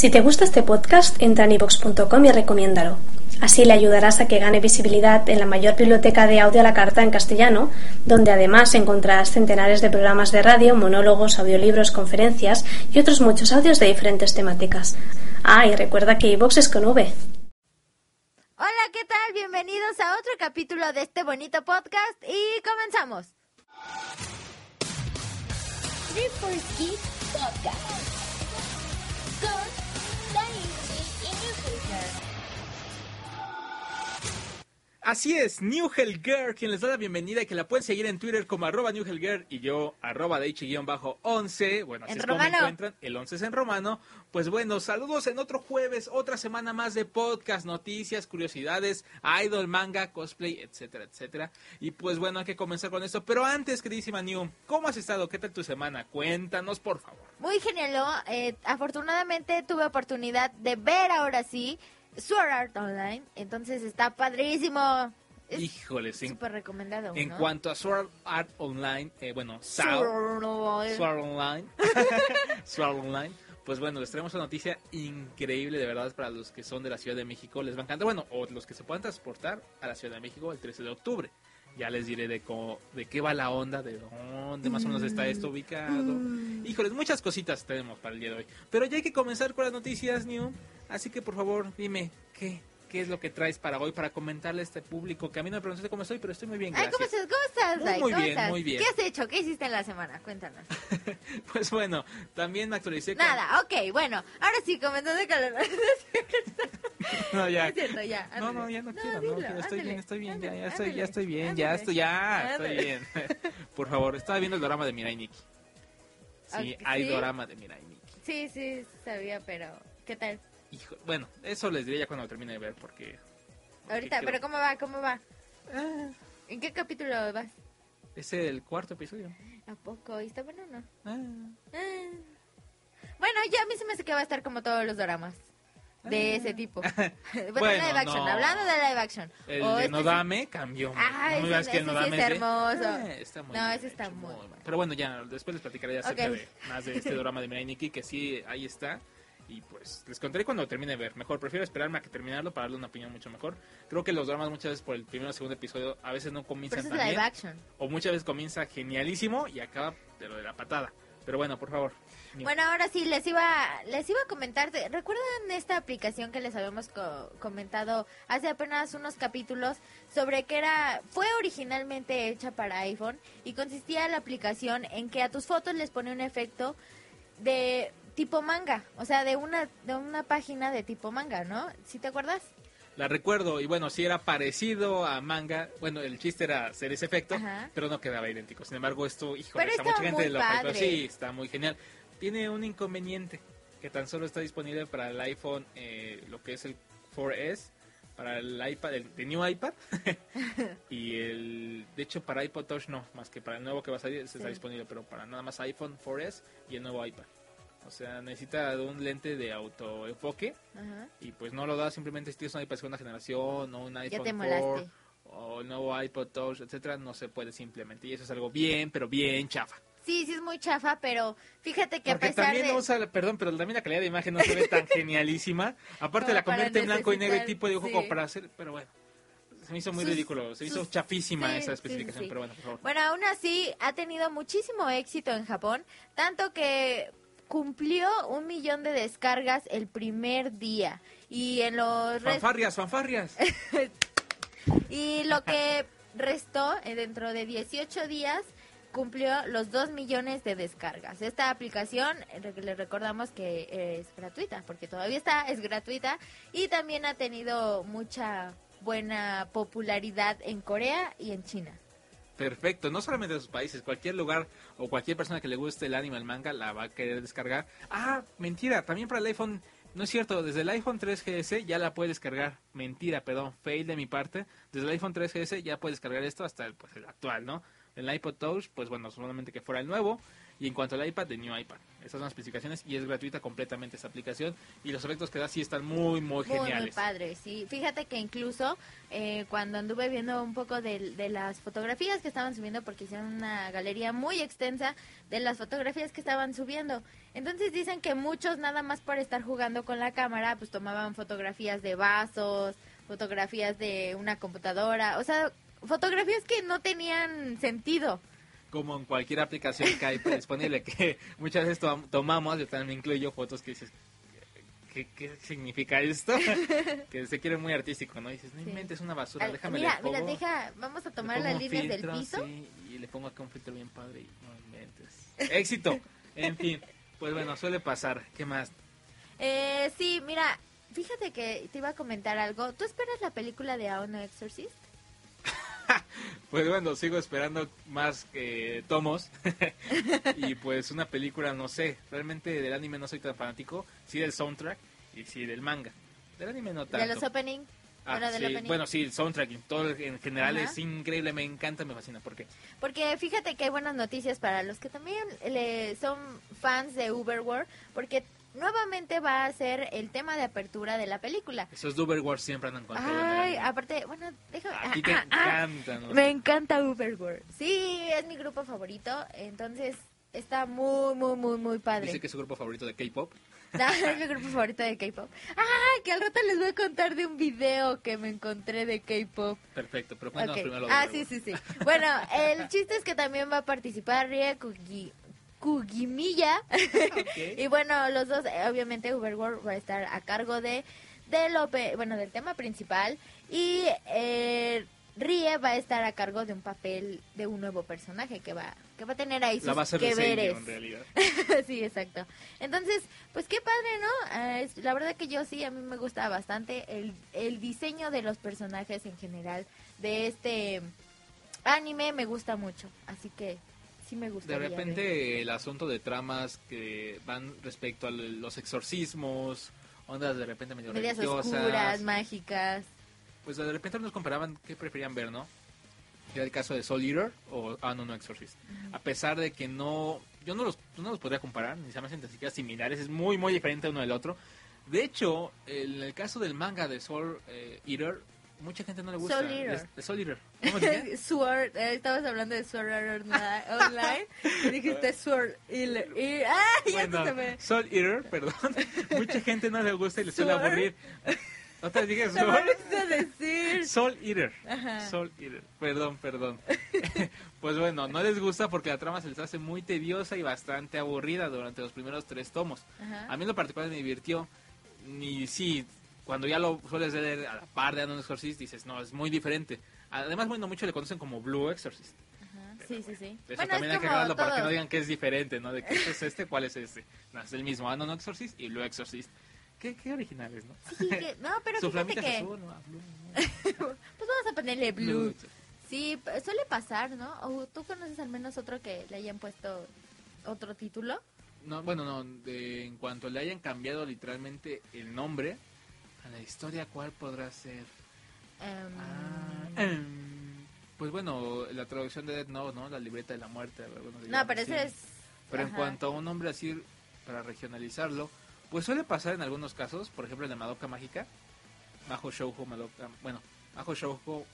Si te gusta este podcast, entra en ivox.com y recomiéndalo. Así le ayudarás a que gane visibilidad en la mayor biblioteca de audio a la carta en castellano, donde además encontrarás centenares de programas de radio, monólogos, audiolibros, conferencias y otros muchos audios de diferentes temáticas. Ah, y recuerda que iVox es con V. Hola, ¿qué tal? Bienvenidos a otro capítulo de este bonito podcast y comenzamos. Podcast. Así es, New Hell Girl, quien les da la bienvenida y que la pueden seguir en Twitter como arroba New Hell Girl y yo arroba Daichi-11. Bueno, así En es romano. como me encuentran. El 11 es en romano. Pues bueno, saludos en otro jueves, otra semana más de podcast, noticias, curiosidades, idol, manga, cosplay, etcétera, etcétera. Y pues bueno, hay que comenzar con esto. Pero antes, queridísima New, ¿cómo has estado? ¿Qué tal tu semana? Cuéntanos, por favor. Muy genial. Eh, afortunadamente tuve oportunidad de ver ahora sí Sword Art Online, entonces está padrísimo. Es Híjoles, en, súper recomendado. en ¿no? cuanto a Sword Art Online, eh, bueno, SAO, Sword Sword Online. Sword Online. Pues bueno, les traemos una noticia increíble de verdad para los que son de la Ciudad de México. Les va a encantar. Bueno, o los que se puedan transportar a la Ciudad de México el 13 de octubre. Ya les diré de cómo, de qué va la onda, de dónde más o menos está esto ubicado. Híjoles, muchas cositas tenemos para el día de hoy. Pero ya hay que comenzar con las noticias, New. Así que por favor, dime, ¿qué? ¿Qué es lo que traes para hoy para comentarle a este público? Que a mí no me preguntaste cómo estoy, pero estoy muy bien, Ay. ¿cómo estás? ¿Cómo estás? Muy, Dai? muy ¿Cómo bien, estás? muy bien. ¿Qué has hecho? ¿Qué hiciste en la semana? Cuéntanos. Pues bueno, también me actualicé con... Nada, ok, bueno. Ahora sí, comenzando con la... No, ya. Es cierto, ya. No, no, ya no, No, quiero, no dilo, quiero, estoy ándale, bien, estoy bien, ya, ya estoy, ya estoy bien, ya estoy, ya, estoy bien. Por favor, estaba viendo el drama de Mirai Nikki. Sí, hay ¿sí? drama de Mirai Nikki. Sí, sí, sabía, pero ¿qué tal? Hijo, bueno, eso les diré ya cuando termine de ver, porque... porque Ahorita, creo- pero ¿cómo va? ¿Cómo va? Ah, ¿En qué capítulo vas? es el cuarto episodio. ¿A poco? ¿Y está bueno o no? Ah, Ah. Bueno, ya a mí se me hace que va a estar como todos los dramas de Ah. ese tipo. bueno, Bueno, live action, no. hablando de live action. el O de este Nodame cambió. Ah, no ese- que ese sí Nodame es de- hermoso. Ah, está muy No, ese está hecho, muy- bueno. Pero bueno, ya, después les platicaré acerca Ok. de más de este drama de Mirai Nikki, que sí, ahí está. Y pues les contaré cuando termine de ver. Mejor, prefiero esperarme a que terminarlo para darle una opinión mucho mejor. Creo que los dramas muchas veces por el primero o segundo episodio a veces no comienzan tan bien. O muchas veces comienza genialísimo y acaba de lo de la patada. Pero bueno, por favor. Bueno, ahora sí, les iba, les iba a comentar. ¿Recuerdan esta aplicación que les habíamos co- comentado hace apenas unos capítulos sobre que era, fue originalmente hecha para iPhone y consistía la aplicación en que a tus fotos les pone un efecto de tipo manga, o sea, de una, de una página de tipo manga, ¿no? ¿Sí te acuerdas? La recuerdo y bueno, sí era parecido a manga. Bueno, el chiste era hacer ese efecto, Ajá. pero no quedaba idéntico. Sin embargo, esto, híjole, Pero está mucha gente lo padre. Sí, está muy genial. Tiene un inconveniente que tan solo está disponible para el iPhone, eh, lo que es el 4S, para el iPad, el, el new iPad. y el, de hecho, para iPod Touch no, más que para el nuevo que va a salir, ese está Sí. disponible, pero para nada más iPhone 4S y el nuevo iPad. O sea, necesita de un lente de autoenfoque Ajá. y pues no lo da simplemente si tienes un iPad de segunda generación o un iPhone te 4 molaste. o el nuevo iPod Touch, etcétera, no se puede simplemente y eso es algo bien, pero bien chafa. Sí, sí es muy chafa, pero fíjate que Porque a pesar también de... no usa, perdón, pero también la calidad de imagen no se ve tan genialísima. Aparte Como la convierte en blanco y negro y tipo de dibujo sí. para hacer, pero bueno. Se me hizo muy Sus- ridículo, se me hizo sus- chafísima sí, esa sí, especificación, sí. pero bueno, por favor. Bueno, aún así ha tenido muchísimo éxito en Japón, tanto que cumplió un millón de descargas el primer día. Y en los Fanfarrias, fanfarrias. y lo que restó eh, dentro de 18 días cumplió los 2 millones de descargas. Esta aplicación, eh, les recordamos que es gratuita, porque todavía está, es gratuita y también ha tenido mucha buena popularidad en Corea y en China. Perfecto, no solamente de sus países, cualquier lugar o cualquier persona que le guste el anime, el manga, la va a querer descargar. Ah, mentira, también para el iPhone, no es cierto, desde el iPhone 3GS ya la puedes descargar. Mentira, perdón, fail de mi parte. Desde el iPhone 3GS ya puedes descargar esto hasta el, pues, el actual, ¿no? El iPod Touch, pues bueno, solamente que fuera el nuevo. Y en cuanto al iPad, de New iPad. Estas son las especificaciones y es gratuita completamente esta aplicación. Y los efectos que da sí están muy, muy Muy, muy geniales. padre, sí. Fíjate que incluso eh, cuando anduve viendo un poco de, de las fotografías que estaban subiendo, porque hicieron una galería muy extensa de las fotografías que estaban subiendo. Entonces dicen que muchos nada más por estar jugando con la cámara, pues tomaban fotografías de vasos, fotografías de una computadora, o sea, fotografías que no tenían sentido. Como en cualquier aplicación que hay disponible, que muchas veces tom- tomamos, yo también incluyo fotos que dices, ¿qué, qué significa esto? que se quiere muy artístico, ¿no? dices, no Sí. inventes una basura, Al- déjame mira, le pongo, mira, deja, vamos a tomar las líneas filtro, del piso. sí, y le pongo acá un filtro bien padre y no inventes. ¡Éxito! En fin, pues bueno, suele pasar. ¿Qué más? Eh, sí, mira, fíjate que te iba a comentar algo. ¿Tú esperas la película de Aon Exorcist? Pues bueno, sigo esperando más que tomos. y pues una película, no sé. Realmente del anime no soy tan fanático. Sí del soundtrack y sí del manga. Del anime no tanto. De los opening. Ah, bueno, del sí, opening. bueno, sí, el soundtrack y todo en general Ajá. es increíble, me encanta, me fascina. ¿Por qué? Porque fíjate que hay buenas noticias para los que también le son fans de Uberworld, porque nuevamente va a ser el tema de apertura de la película. Esos Duber Wars siempre andan con Ay, aparte, bueno, déjame... A ti ah, te ah, ah. encantan. los- Me encanta Uberworld. Sí, es mi grupo favorito, entonces está muy, muy, muy, muy padre. Dice que es su grupo favorito de K-pop. No, es mi grupo favorito de K-pop. Ah, que al rato les voy a contar de un video que me encontré de K-pop. Perfecto, pero cuéntanos Ok. primero lo Ah, sí, sí, sí. Bueno, el chiste es que también va a participar Rie Kugi, Kugimiya. Ok. y bueno, los dos, eh, obviamente, Uberworld va a estar a cargo de del, ope- bueno, del tema principal. Y eh, Rie va a estar a cargo de un papel de un nuevo personaje que va que va a tener ahí sus La va a hacer de que veres. en realidad. sí, exacto. Entonces, pues qué padre, ¿no? Es- la verdad que yo sí, a mí me gusta bastante el, el diseño de los personajes en general de este anime, me gusta mucho. Así que sí me gusta. De repente el asunto de tramas que van respecto a los exorcismos, ondas de repente medio Medias religiosas, oscuras, mágicas. pues de repente nos comparaban qué preferían ver, ¿no? Era el caso de Soul Eater o Ah, no, no, Exorcist. A pesar de que no, yo no los, no los podría comparar, ni se me hacen siquiera similares, es muy, muy diferente uno del otro. De hecho, en el caso del manga de Soul eh, Eater, mucha gente no le gusta. Soul Eater. Es- Soul Eater. ¿Cómo llama? Sword, eh, estabas hablando de Sword Art Online, y dijiste Sword Eater. y- ¡Ah! Ya Bueno, se me... Soul Eater, perdón. Mucha gente no le gusta y le suele aburrir. Otra vez dije Sword. olvidó decir. Soul Eater. Ajá. Soul Eater. Perdón, perdón. pues bueno, no les gusta porque la trama se les hace muy tediosa y bastante aburrida durante los primeros tres tomos. Ajá. A mí en lo particular me divirtió. Ni sí, cuando ya lo sueles leer a la par de Anon Exorcist, dices, no, es muy diferente. Además, bueno, muchos le conocen como Blue Exorcist. Ajá. Sí, sí, sí. Eso Bueno, también es hay que aclararlo para que no digan que es diferente, ¿no? De que este es este, ¿cuál es este? No, es el mismo Anon Exorcist y Blue Exorcist. Qué, qué originales, ¿no? Sí, que- no, pero Su fíjate que... azul, ¿no? Ah, Blue, Pues vamos a ponerle ¿no? blue. Sí, suele pasar, ¿no? ¿O tú conoces al menos otro que le hayan puesto otro título? No, bueno, no, de- en cuanto le hayan cambiado literalmente el nombre a la historia, ¿cuál podrá ser? Em, Ah, em, pues bueno, la traducción de Dead Note, ¿no? La libreta de la muerte. le no, pero ese es... Pero en ajá. cuanto a un nombre así, para regionalizarlo, pues suele pasar en algunos casos, por ejemplo, el de Madoka Mágica, Majo Shoujo Madoka, bueno, Majo Shoujo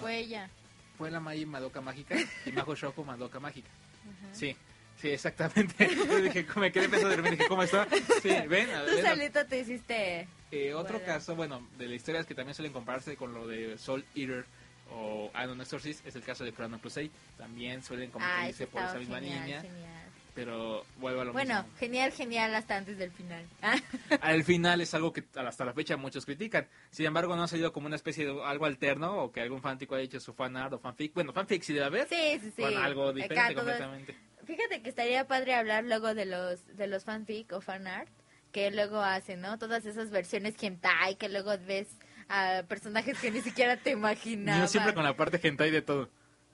Fue ella. fue la Mai Madoka Mágica y Majo Shoujo Madoka Mágica. Ajá. Sí, sí, exactamente. Yo dije, me quedé pensando de repente, dije, ¿cómo está? Sí, ven, a Tú ver, solito te hiciste... eh, otro Bueno. caso, bueno, de la historia que también suelen compararse con lo de Soul Eater o Anon Exorcist es el caso de Chrono Crusade. También suelen Ah, compartirse por esa misma genial, línea, genial. pero vuelvo a lo Bueno, mismo. genial, genial hasta antes del final. Ah, Al final es algo que hasta la fecha muchos critican. Sin embargo, no ha salido como una especie de algo alterno o que algún fanático haya hecho su fanart o fanfic. Bueno, fanfic sí debe haber. sí, sí, sí. Algo diferente completamente. Fíjate que estaría padre hablar luego de los de los fanfic o fanart que luego hacen, ¿no? Todas esas versiones hentai que luego ves a personajes que ni siquiera te imaginabas. Yo siempre con la parte hentai de todo.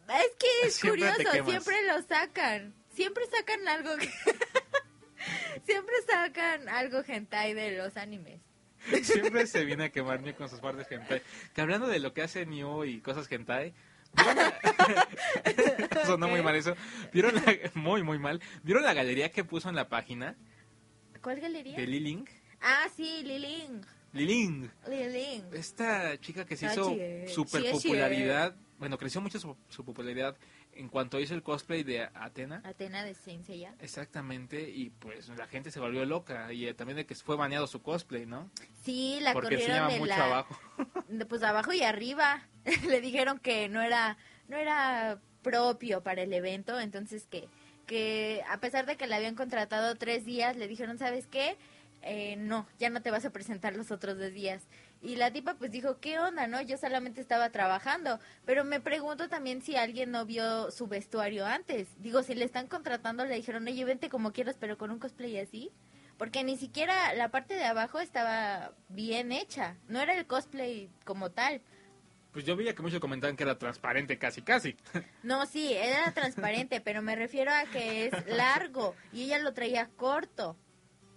Es que es Siempre curioso, siempre lo sacan. Siempre sacan algo que... siempre sacan algo hentai de los animes. Siempre se viene a quemar con sus partes hentai. Que hablando de lo que hace Neo y cosas hentai, ¿Vieron la- Sonó muy mal eso. ¿Vieron la... Muy, muy mal. ¿Vieron la galería que puso en la página ¿Cuál galería? de Liling? Ah, sí, Liling. Liling. Liling. Esta chica que se Ah, hizo es. super Sí popularidad, bueno, creció mucho su, su popularidad en cuanto hizo el cosplay de Atena. Atena de Saint Seiya. Exactamente, y pues la gente se volvió loca y eh, también de que fue baneado su cosplay, ¿no? Sí, la Porque corrieron de mucho la... abajo. pues abajo y arriba. Le dijeron que no era, no era propio para el evento, entonces que, que a pesar de que le habían contratado tres días, le dijeron, ¿sabes qué? Eh, no, ya no te vas a presentar los otros dos días. Y la tipa pues dijo, ¿qué onda, no? Yo solamente estaba trabajando. Pero me pregunto también si alguien no vio su vestuario antes. Digo, si le están contratando, le dijeron, oye, vente como quieras, pero con un cosplay así. Porque ni siquiera la parte de abajo estaba bien hecha. No era el cosplay como tal. Pues yo veía que muchos comentaban que era transparente casi, casi. No, sí, era transparente, pero me refiero a que es largo y ella lo traía corto.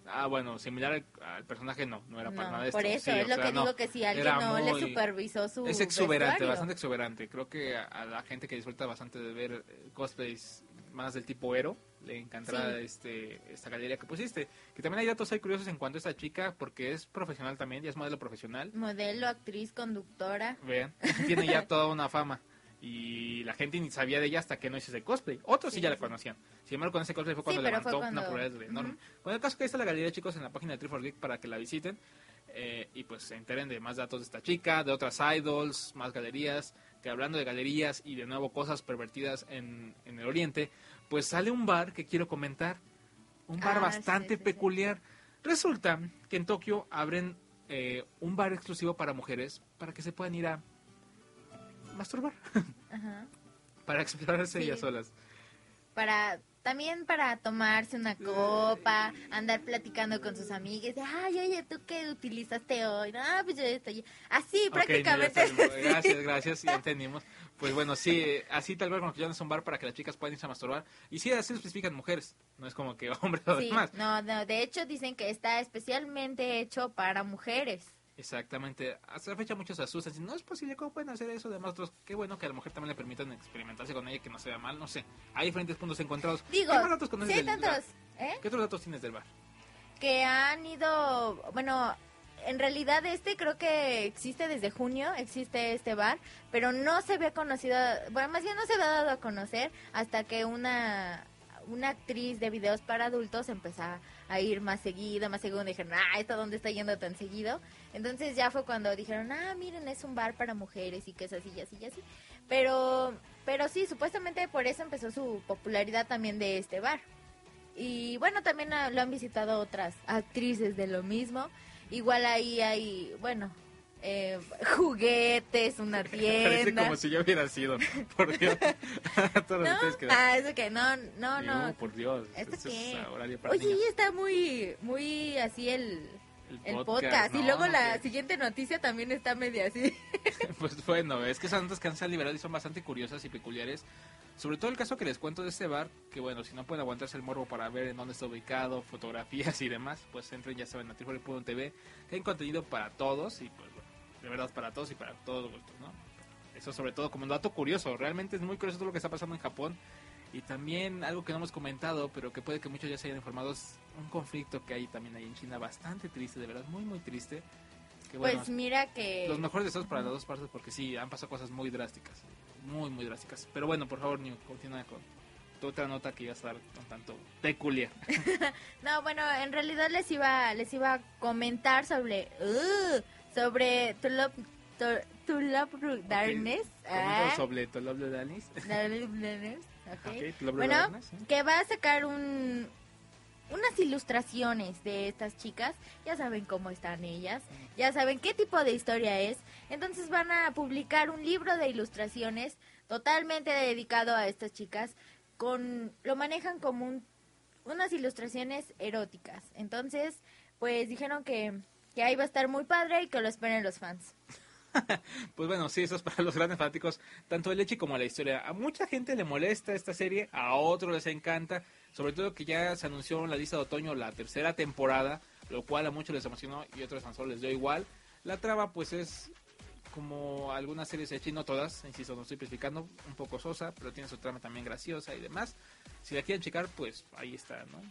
Ah, bueno, similar al, al personaje no, no era para nada esto. por eso Sí, es lo sea, que no. digo que si alguien no le supervisó su Es exuberante, vestuario. bastante exuberante. Creo que a, a la gente que disfruta bastante de ver eh, cosplays más del tipo Ero, le encantará Sí. este, esta galería que pusiste. Que también hay datos ahí curiosos en cuanto a esta chica, porque es profesional también, ya es modelo profesional. Modelo, actriz, conductora. Vean, tiene ya toda una fama. Y la gente ni sabía de ella hasta que no hizo ese cosplay. Otros sí, Sí, ya la sí. conocían. Sin embargo, con ese cosplay fue cuando pero fue levantó cuando- una popularidad enorme. Bueno, el caso que ahí está la galería, chicos, en la página de Triforce Geek para que la visiten. eh, y pues se enteren de más datos de esta chica, de otras idols, más galerías. Que hablando de galerías y de nuevo cosas pervertidas en, en el oriente, pues sale un bar que quiero comentar. Un bar Ah, bastante sí, sí, sí. peculiar. Resulta que en Tokio abren eh, un bar exclusivo para mujeres para que se puedan ir a masturbar, Ajá. para explorarse ellas solas. Para también para tomarse una copa, andar platicando con sus amigas, de, ay, oye, ¿tú qué utilizaste hoy? No, pues yo estoy así, Ok, prácticamente. no, gracias, gracias, ya entendimos. Pues bueno, sí, así tal vez como que ya no es un bar para que las chicas puedan irse a masturbar. Y sí, así lo especifican mujeres, no es como que hombres o Sí, demás. no, no, de hecho dicen que está especialmente hecho para mujeres. Exactamente, hasta la fecha muchos se asustan, dicen, no es posible, ¿cómo pueden hacer eso? Además, otros, qué bueno que a la mujer también le permitan experimentarse con ella, que no se vea mal, no sé. Hay diferentes puntos encontrados. Digo, ¿Qué más datos sí hay tantos? ¿eh? ¿Qué otros datos tienes del bar? Que han ido, bueno, en realidad este creo que existe desde junio, existe este bar, pero no se había conocido, bueno, más bien no se había dado a conocer hasta que una una actriz de videos para adultos empezó a- ir más seguido, más seguido, dijeron, ah, ¿esto dónde está yendo tan seguido? Entonces ya fue cuando dijeron, ah, miren, es un bar para mujeres y que es así y así y así. Pero, pero sí, supuestamente por eso empezó su popularidad también de este bar. Y bueno, también lo han visitado otras actrices de lo mismo. Igual ahí hay, bueno, eh, juguetes, una Parece tienda. como si yo hubiera sido, por Dios. Todos ¿No? que- Ah, eso que no, no, no. por Dios. ¿Esto esto es qué? para Oye, niños. y está muy, muy así el, el podcast. y no, luego la siguiente noticia también está media así. Pues bueno, es que esas notas que han liberado y son bastante curiosas y peculiares. Sobre todo el caso que les cuento de este bar, que bueno, si no pueden aguantarse el morbo para ver en dónde está ubicado, fotografías y demás, pues entren ya saben a TV, que hay contenido para todos y pues de verdad para todos y para todos los gustos, ¿no? Eso sobre todo como un dato curioso, realmente es muy curioso todo lo que está pasando en Japón y también algo que no hemos comentado, pero que puede que muchos ya se hayan informado, es un conflicto que hay también ahí en China bastante triste, de verdad, muy muy triste. Que bueno, pues mira que... los mejores deseos para las dos partes porque sí, han pasado cosas muy drásticas. Muy, muy drásticas. Pero bueno, por favor, New, continúa con otra nota que iba a estar un tanto peculiar. No, bueno, en realidad les iba, les iba a comentar sobre... uh, sobre To Love, to, To Love Darkness. Ah, sobre To Love. Darkness, ok. Ok, To Love the Bueno, Darkness, ¿sí? que va a sacar un unas ilustraciones de estas chicas, ya saben cómo están ellas, ya saben qué tipo de historia es, entonces van a publicar un libro de ilustraciones totalmente dedicado a estas chicas, con lo manejan como un- unas ilustraciones eróticas, entonces pues dijeron que, que ahí va a estar muy padre y que lo esperen los fans. Pues bueno, sí, eso es para los grandes fanáticos, tanto de Leche como de la historia. A mucha gente le molesta esta serie, a otros les encanta, sobre todo que ya se anunció en la lista de otoño la tercera temporada, lo cual a muchos les emocionó y a otros tan solo les dio igual. La trama pues es como algunas series hechas, y no todas, insisto, no estoy especificando, un poco sosa, pero tiene su trama también graciosa y demás. Si la quieren checar, pues ahí está, ¿no?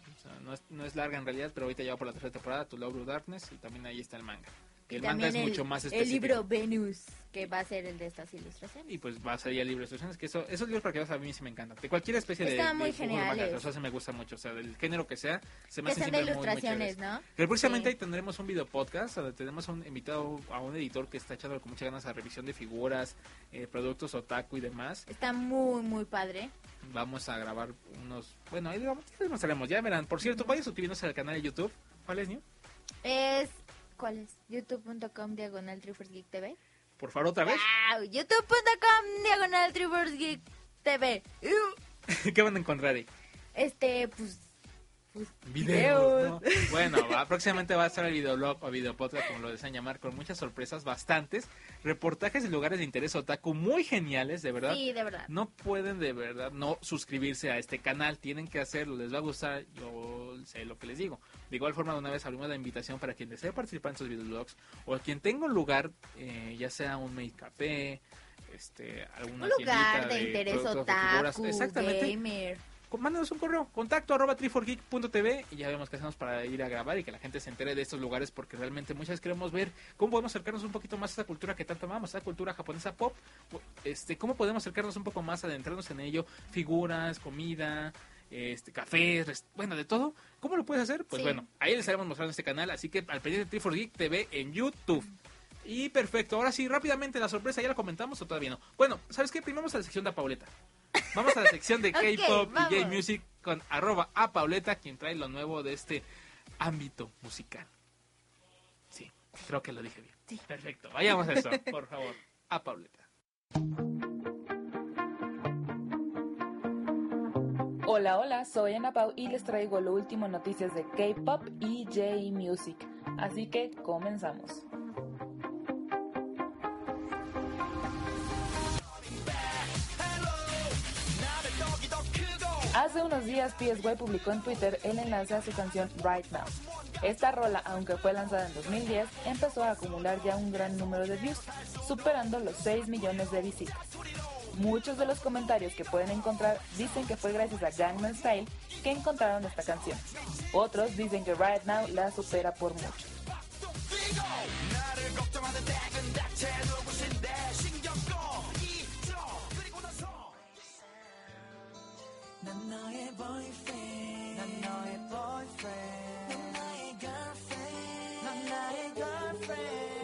No es, no es larga en realidad, pero ahorita ya va por la tercera temporada, Tu Love Darkness, y también ahí está el manga. El manga es mucho más El específico. libro Venus, que va a ser el de estas ilustraciones. Y pues va a salir el libro de instrucciones, que eso, esos libros para que veas a mí sí me encantan. De cualquier especie de, muy de dibujo de manga, o sea, se me gusta mucho. O sea, del género que sea, se me Que hace sean de siempre muy, muy ilustraciones. ¿no? Pero precisamente Sí. ahí tendremos un video podcast donde tenemos a un invitado, a un editor que está echando con muchas ganas a revisión de figuras, eh, productos otaku y demás. Está muy, muy padre. Vamos a grabar unos, bueno, ahí vamos, ya mostraremos, ya verán. Por cierto, vayan suscribiéndose al canal de YouTube. ¿Cuál es, New? Es. ¿Cuál es? youtube.com diagonal Geek TV. Por favor, otra vez. ¡Wow! youtube.com diagonal Geek TV. ¿Qué van a encontrar ahí? Este, pues. Videos. ¿no? Bueno, va, próximamente va a estar el videoblog o videopodcast, como lo desean llamar, con muchas sorpresas, bastantes. Reportajes de lugares de interés otaku muy geniales, de verdad. Sí, de verdad. No pueden de verdad no suscribirse a este canal, tienen que hacerlo, les va a gustar, yo sé lo que les digo. De igual forma, de una vez abrimos la invitación para quien desee participar en estos videoblogs o quien tenga un lugar, eh, ya sea un make café, este, alguna Un lugar de interés figuras. otaku, Exactamente. gamer. Mándanos un correo, contacto arroba triforgeek.tv y ya vemos qué hacemos para ir a grabar y que la gente se entere de estos lugares porque realmente muchas veces queremos ver cómo podemos acercarnos un poquito más a esa cultura que tanto amamos, esa cultura japonesa pop, este, cómo podemos acercarnos un poco más, adentrarnos en ello, figuras, comida, este, cafés, bueno, de todo. ¿Cómo lo puedes hacer? Pues Sí. bueno, ahí les estaremos mostrando este canal, así que al pendiente de Triforce Geek TV en YouTube. Y perfecto, ahora sí, rápidamente la sorpresa, ¿ya la comentamos o todavía no? Bueno, ¿sabes qué? Primero vamos a la sección de Pauleta. Vamos a la sección de K-pop y. J-Music con arroba a Pauleta, quien trae lo nuevo de este ámbito musical. Sí, creo que lo dije bien. Sí. Perfecto, vayamos a eso, por favor. A Pauleta. Hola, hola, soy Ana Pau y les traigo lo último en noticias de K-pop y J-Music. Así que comenzamos. Hace unos días PSY publicó en Twitter el enlace a su canción Right Now. Esta rola, aunque fue lanzada en 2010, empezó a acumular ya un gran número de views, superando los 6 millones de visitas. Muchos de los comentarios que pueden encontrar dicen que fue gracias a Gangnam Style que encontraron esta canción. Otros dicen que Right Now la supera por mucho.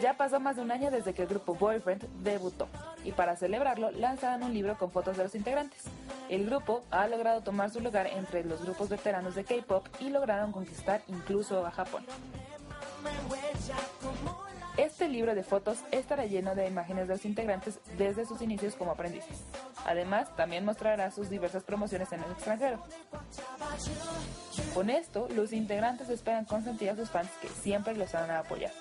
Ya pasó más de un año desde que el grupo Boyfriend debutó y para celebrarlo lanzaron un libro con fotos de los integrantes. El grupo ha logrado tomar su lugar entre los grupos veteranos de K-pop y lograron conquistar incluso a Japón. Este libro de fotos estará lleno de imágenes de los integrantes desde sus inicios como aprendices. Además, también mostrará sus diversas promociones en el extranjero. Con esto, los integrantes esperan consentir a sus fans que siempre los van a apoyar.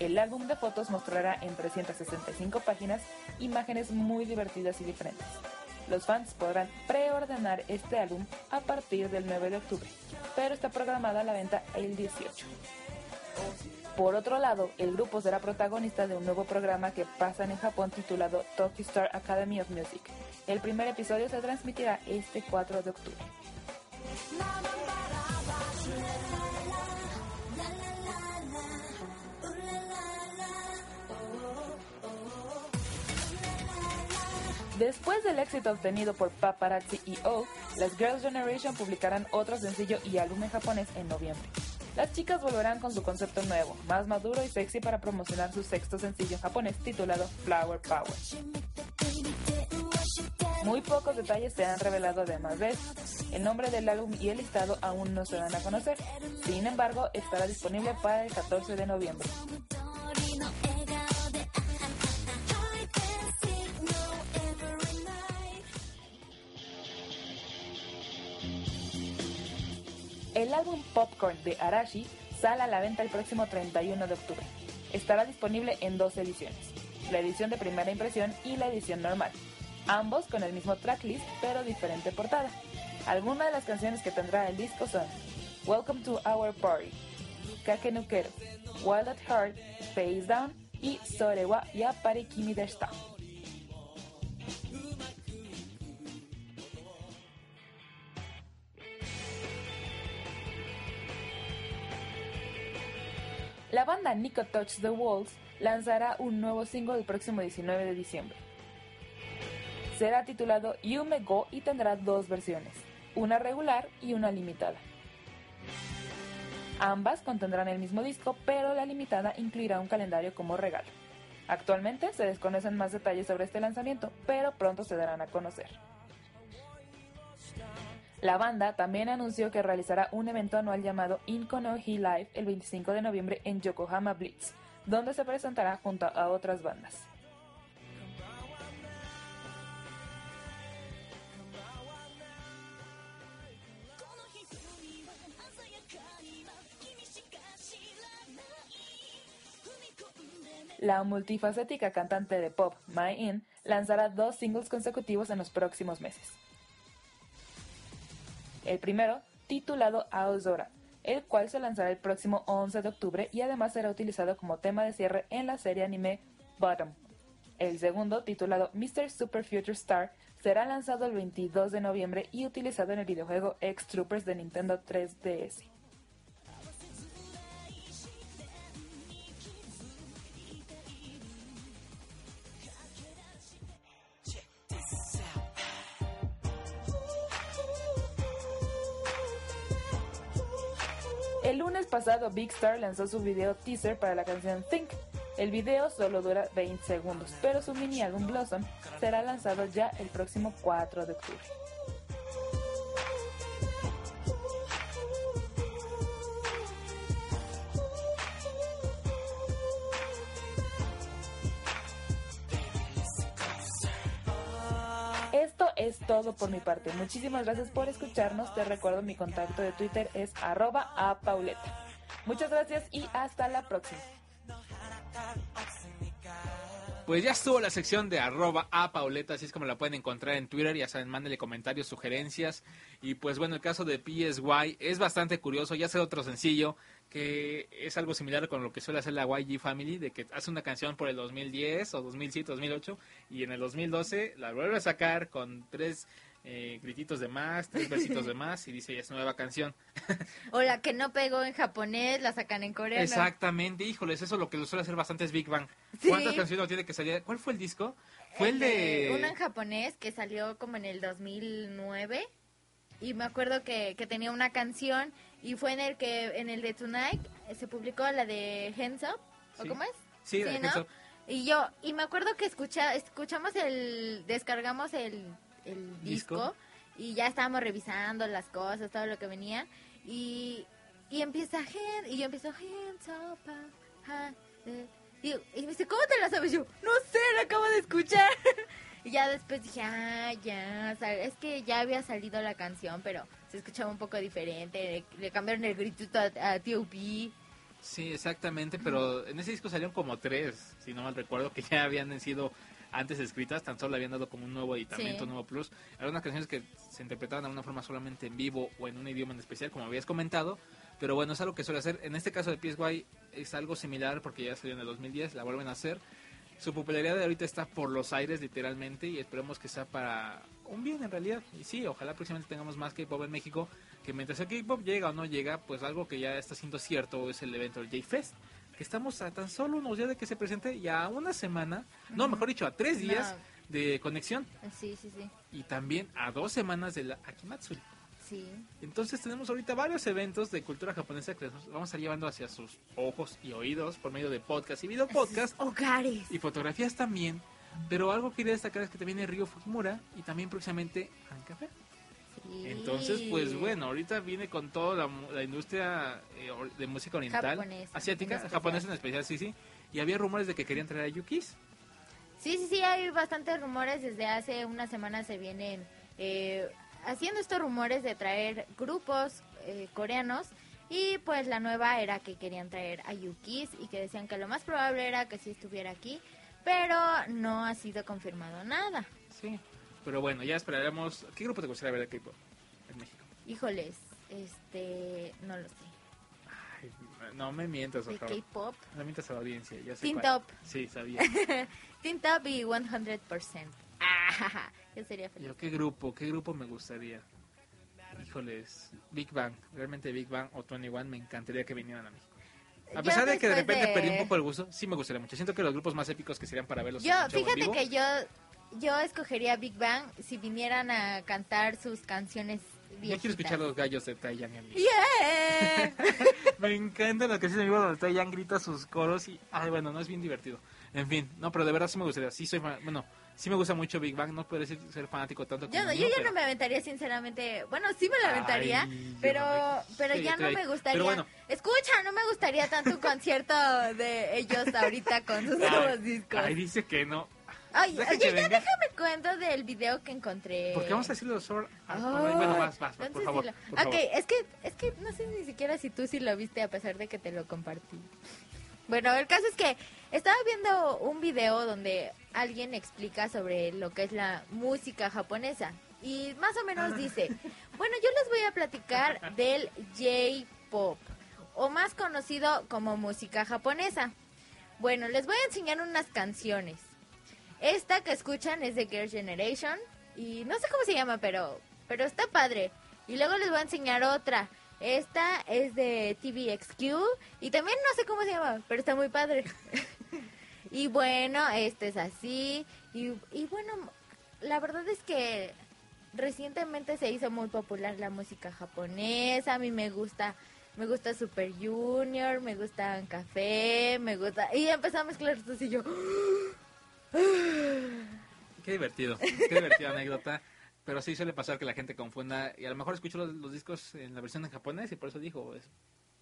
El álbum de fotos mostrará en 365 páginas imágenes muy divertidas y diferentes. Los fans podrán preordenar este álbum a partir del 9 de octubre, pero está programada la venta el 18. Por otro lado, el grupo será protagonista de un nuevo programa que pasa en Japón titulado Tokyo Star Academy of Music. El primer episodio se transmitirá este 4 de octubre. Después del éxito obtenido por Paparazzi y O, las Girls' Generation publicarán otro sencillo y álbum en japonés en noviembre. Las chicas volverán con su concepto nuevo, más maduro y sexy para promocionar su sexto sencillo en japonés titulado Flower Power. Muy pocos detalles se han revelado además de esto. El nombre del álbum y el listado aún no se dan a conocer. Sin embargo, estará disponible para el 14 de noviembre. El álbum Popcorn de Arashi sale a la venta el próximo 31 de octubre. Estará disponible en dos ediciones, la edición de primera impresión y la edición normal, ambos con el mismo tracklist pero diferente portada. Algunas de las canciones que tendrá el disco son Welcome to Our Party, Kakenukero, Wild at Heart, Face Down, y Sorewa Yapari Kimi Deshita. La banda Nico Touch the Walls lanzará un nuevo single el próximo 19 de diciembre. Será titulado Yume Go y tendrá dos versiones, una regular y una limitada. Ambas contendrán el mismo disco, pero la limitada incluirá un calendario como regalo. Actualmente se desconocen más detalles sobre este lanzamiento, pero pronto se darán a conocer. La banda también anunció que realizará un evento anual llamado Inkonohi Live el 25 de noviembre en Yokohama Blitz, donde se presentará junto a otras bandas. La multifacética cantante de pop, My In, lanzará dos singles consecutivos en los próximos meses. El primero, titulado Aozora, el cual se lanzará el próximo 11 de octubre y además será utilizado como tema de cierre en la serie anime Bottom. El segundo, titulado Mr. Super Future Star, será lanzado el 22 de noviembre y utilizado en el videojuego X Troopers de Nintendo 3DS. El lunes pasado, Big Star lanzó su video teaser para la canción Think. El video solo dura 20 segundos, pero su mini álbum Blossom será lanzado ya el próximo 4 de octubre. Todo por mi parte. Muchísimas gracias por escucharnos. Te recuerdo mi contacto de Twitter es arroba a Pauleta. Muchas gracias y hasta la próxima. Pues ya estuvo la sección de arroba a Pauleta, así es como la pueden encontrar en Twitter, ya saben, mándenle comentarios, sugerencias. Y pues bueno, el caso de PSY es bastante curioso, ya sé otro sencillo, que es algo similar con lo que suele hacer la YG Family, de que hace una canción por el 2010 o 2007, 2008, y en el 2012 la vuelve a sacar con tres eh, grititos de más, tres versitos de más, y dice ya es nueva canción. O la que no pegó en japonés, la sacan en coreano. Exactamente, híjoles, eso es lo que lo suele hacer bastante es Big Bang. Sí. ¿Cuántas canciones no tiene que salir? ¿Cuál fue el disco? Fue el de... Uno en japonés que salió como en el 2009. Y me acuerdo que, que tenía una canción y fue en el que en el de Tonight eh, se publicó la de Hands Up. ¿O Sí. cómo es? Sí, la de Hands Up. Y yo, y me acuerdo que escucha, escuchamos el, descargamos el, el disco, Disco. y ya estábamos revisando las cosas, todo lo que venía. Y, y empieza, hand, y yo empiezo, hands up, ah, ah, eh". y, y me dice, ¿cómo te la sabes? Yo, no sé, la acabo de escuchar. y ya después dije, ah, ya, o sea, es que ya había salido la canción, pero se escuchaba un poco diferente. Le, le cambiaron el gritito a, a T.O.P. Sí, exactamente, pero en ese disco salieron como tres, si no mal recuerdo, que ya habían sido antes escritas, tan solo le habían dado como un nuevo editamiento, Sí. un nuevo plus. Eran unas canciones que se interpretaban de una forma solamente en vivo o en un idioma en especial, como habías comentado, pero bueno, es algo que suele hacer. En este caso de PSY es algo similar porque ya salió en el 2010, la vuelven a hacer. Su popularidad de ahorita está por los aires literalmente y esperemos que sea para un bien en realidad. Y sí, ojalá próximamente tengamos más K-pop en México, que mientras el K-pop llega o no llega, pues algo que ya está siendo cierto es el evento del J-Fest, que estamos a tan solo unos días de que se presente y a una semana, no, mejor dicho, a tres días de conexión Sí, sí, sí. y también a dos semanas de la Akimatsuri. Sí. Entonces tenemos ahorita varios eventos de cultura japonesa que les vamos a estar llevando hacia sus ojos y oídos por medio de podcast y video podcast Hogares. y fotografías también. Pero algo que quería destacar es que también viene Ryo Fukimura y también próximamente Café. Sí. Entonces, pues bueno, ahorita viene con toda la, la industria eh, de música oriental, Japonesa, asiática, japonesa en especial, sí, sí. Y había rumores de que querían traer a Yukis. Sí, sí, sí, hay bastantes rumores. Desde hace una semana se vienen eh, haciendo estos rumores de traer grupos eh, coreanos. Y pues la nueva era que querían traer a Yukis y que decían que lo más probable era que sí estuviera aquí. Pero no ha sido confirmado nada. Sí. Pero bueno, ya esperaremos. ¿Qué grupo te gustaría ver de K-pop en México? Híjoles, este, no lo sé. Ay, No me mientas, de. K-pop. No mientas a la audiencia. Ya sé Teen cuál. Top. Sí, sabía. Teen Top y 100%. Ah, yo sería feliz. Yo, ¿qué grupo? ¿Qué grupo me gustaría? Híjoles, Big Bang. Realmente Big Bang o 21 me encantaría que vinieran a México. A Yo pesar de que de repente de- perdí un poco el gusto, sí me gustaría mucho. Siento que los grupos más épicos que serían para verlos Yo, en fíjate vivo, que yo, yo escogería Big Bang si vinieran a cantar sus canciones Yo quiero escuchar los gallos de Taeyang en vivo. Yeah. Me encanta la canción en vivo donde Taeyang grita sus coros y... Ay, bueno, no es bien divertido. En fin, no, pero de verdad sí me gustaría. Sí soy fan- Bueno, sí me gusta mucho Big Bang. No puedo decir ser fanático tanto como Yo, no, yo ya pero- no me aventaría sinceramente. Bueno, sí me la aventaría, Ay, pero me- pero Sí, ya no me gustaría. Pero bueno. Escucha, no me gustaría tanto un concierto de ellos ahorita con sus Ay, nuevos discos. Ay, dice que no. Ay, oye, ya venga. déjame cuento del video que encontré. ¿Por qué vamos a decirlo? Bueno, vas, vas, vas, por favor. por ok, favor. es que es que no sé ni siquiera si tú sí lo viste a pesar de que te lo compartí. Bueno, el caso es que estaba viendo un video donde alguien explica sobre lo que es la música japonesa y más o menos dice, bueno, yo les voy a platicar del J-pop o más conocido como música japonesa. Bueno, les voy a enseñar unas canciones. Esta que escuchan es de Girl Generation y no sé cómo se llama, pero pero está padre. Y luego les voy a enseñar otra. Esta es de TVXQ y también no sé cómo se llama, pero está muy padre. y bueno, este es así y, y bueno, la verdad es que recientemente se hizo muy popular la música japonesa. A mí me gusta me gusta Super Junior, me gusta Café, me gusta y empezó a mezclar estos y yo Qué divertido, qué divertida anécdota. Pero sí suele pasar que la gente confunda y a lo mejor escucho los, los discos en la versión en japonés y por eso dijo,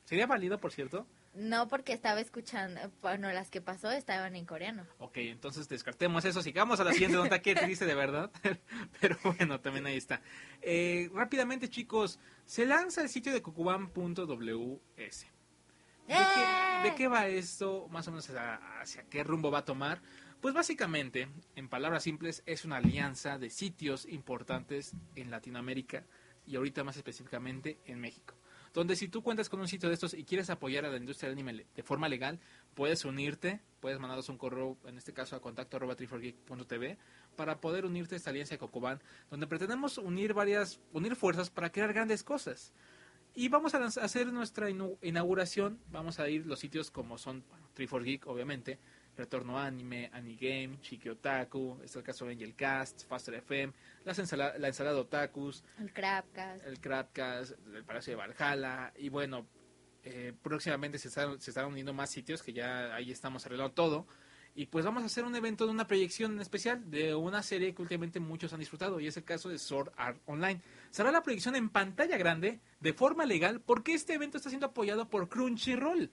¿sería válido, por cierto? No, porque estaba escuchando, bueno, las que pasó estaban en coreano. Ok, entonces descartemos eso, sigamos a la siguiente nota, qué triste de verdad, pero bueno, también ahí está. Eh, rápidamente chicos, se lanza el sitio de cucuban.ws. ¿De qué, de qué va esto? Más o menos hacia, hacia qué rumbo va a tomar. Pues básicamente, en palabras simples, es una alianza de sitios importantes en Latinoamérica y ahorita más específicamente en México. Donde si tú cuentas con un sitio de estos y quieres apoyar a la industria del anime de forma legal, puedes unirte, puedes mandarnos un correo, en este caso a contacto arroba 3forgeek.tv, para poder unirte a esta alianza de Cocoban, donde pretendemos unir varias, unir fuerzas para crear grandes cosas. Y vamos a hacer nuestra inauguración. Vamos a ir los sitios como son bueno, 3forgeek, obviamente, Retorno Anime, Anigame, Chiki Otaku, está el caso de Angel Cast, Faster FM, las ensala- la ensalada Otakus, El Crapcast. el Crapcast, el Palacio de Valhalla, y bueno, eh, próximamente se están, se están uniendo más sitios que ya ahí estamos arreglando todo. Y pues vamos a hacer un evento de una proyección en especial de una serie que últimamente muchos han disfrutado y es el caso de Sword Art Online. Será la proyección en pantalla grande de forma legal porque este evento está siendo apoyado por Crunchyroll.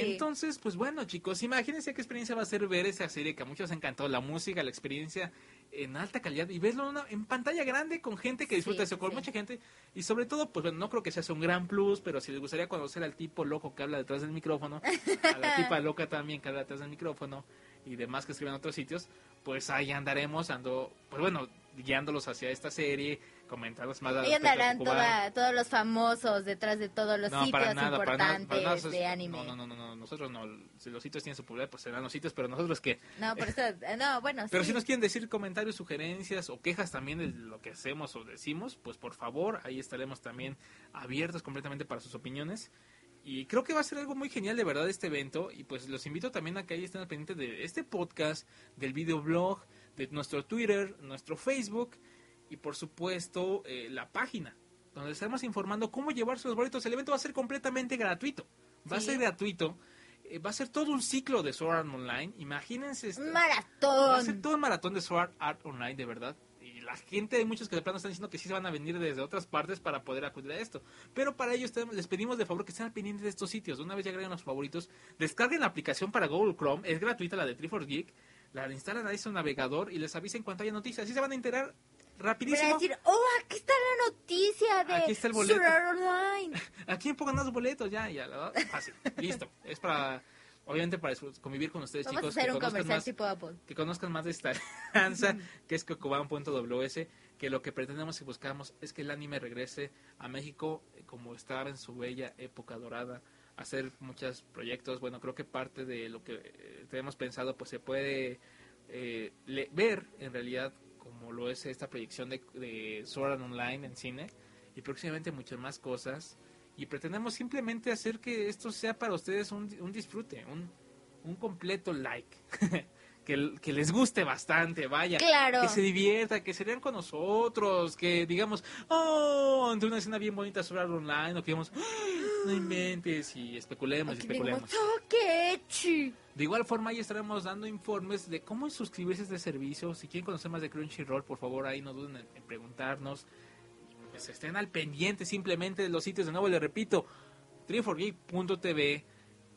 Entonces, pues bueno, chicos, imagínense qué experiencia va a ser ver esa serie que a muchos encantó, la música, la experiencia en alta calidad y verlo en, una- en pantalla grande con gente que disfruta Sí, eso, con sí. mucha gente y sobre todo, pues bueno, no creo que sea un gran plus, pero si les gustaría conocer al tipo loco que habla detrás del micrófono, a la tipa loca también que habla detrás del micrófono y demás que escriben en otros sitios, pues ahí andaremos, ando, pues bueno, guiándolos hacia esta serie, comentándolos más Ahí andarán toda- todos los famosos detrás de todos los No, sitios para nada, para nada, importantes para nada, de anime. No, no, no, no, no, nosotros no. Si los sitios tienen su popularidad, pues serán los sitios, pero nosotros que. No, por eso, no, bueno, Pero sí. si nos quieren decir comentarios, sugerencias o quejas también de lo que hacemos o decimos, pues por favor, ahí estaremos también abiertos completamente para sus opiniones. Y creo que va a ser algo muy genial de verdad este evento. Y pues los invito también a que ahí estén al pendiente de este podcast, del videoblog, de nuestro Twitter, nuestro Facebook y por supuesto eh, la página, donde estaremos informando cómo llevarse los boletos. El evento va a ser completamente gratuito. Va a ser gratuito. Eh, va a ser todo un ciclo de Sword Art Online. Imagínense. este- Un Va a ser maratón. todo un maratón de Sword Art Online, de verdad. Y la gente, hay muchos que de plano están diciendo que sí se van a venir desde otras partes para poder acudir a esto. Pero para ello les pedimos de favor que estén al pendiente de estos sitios. Una vez ya agreguen los favoritos, descarguen la aplicación para Google Chrome. Es gratuita la de Triforce Geek. La instalan ahí en su navegador y les avisen cuando haya noticias. Así se van a enterar a rapidísimo. decir, oh, aquí está la noticia de Aquí está el boleto. Online. Aquí pongan los boletos, ya, ya, la verdad, fácil. Listo. Es para, obviamente, para convivir con ustedes, Vamos a chicos. hacer que un conozcan comercial más- tipo Apple. que conozcan más de esta alianza, que es cocoban.ws. que lo que pretendemos y buscamos es que el anime regrese a México eh, como estaba en su bella época dorada, hacer muchos proyectos. Bueno, creo que parte de lo que eh, tenemos pensado pues se puede eh, le- ver en realidad como lo es esta proyección de, de Sword Art Online en cine y próximamente muchas más cosas y pretendemos simplemente hacer que esto sea para ustedes un, un disfrute, un, un completo like. que, que les guste bastante, vaya. Claro. Que se divierta, que se vean con nosotros, que digamos, oh, ante una escena bien bonita sobre algo online, o que digamos, "Ah, no inventes y especulemos y Aquí digamos, especulemos. "Oh, qué chi". De igual forma, ahí estaremos dando informes de cómo suscribirse a este servicio. Si quieren conocer más de Crunchyroll, por favor, ahí no duden en, en preguntarnos. Pues estén al pendiente simplemente de los sitios. De nuevo, les repito, 3forgeek.tv,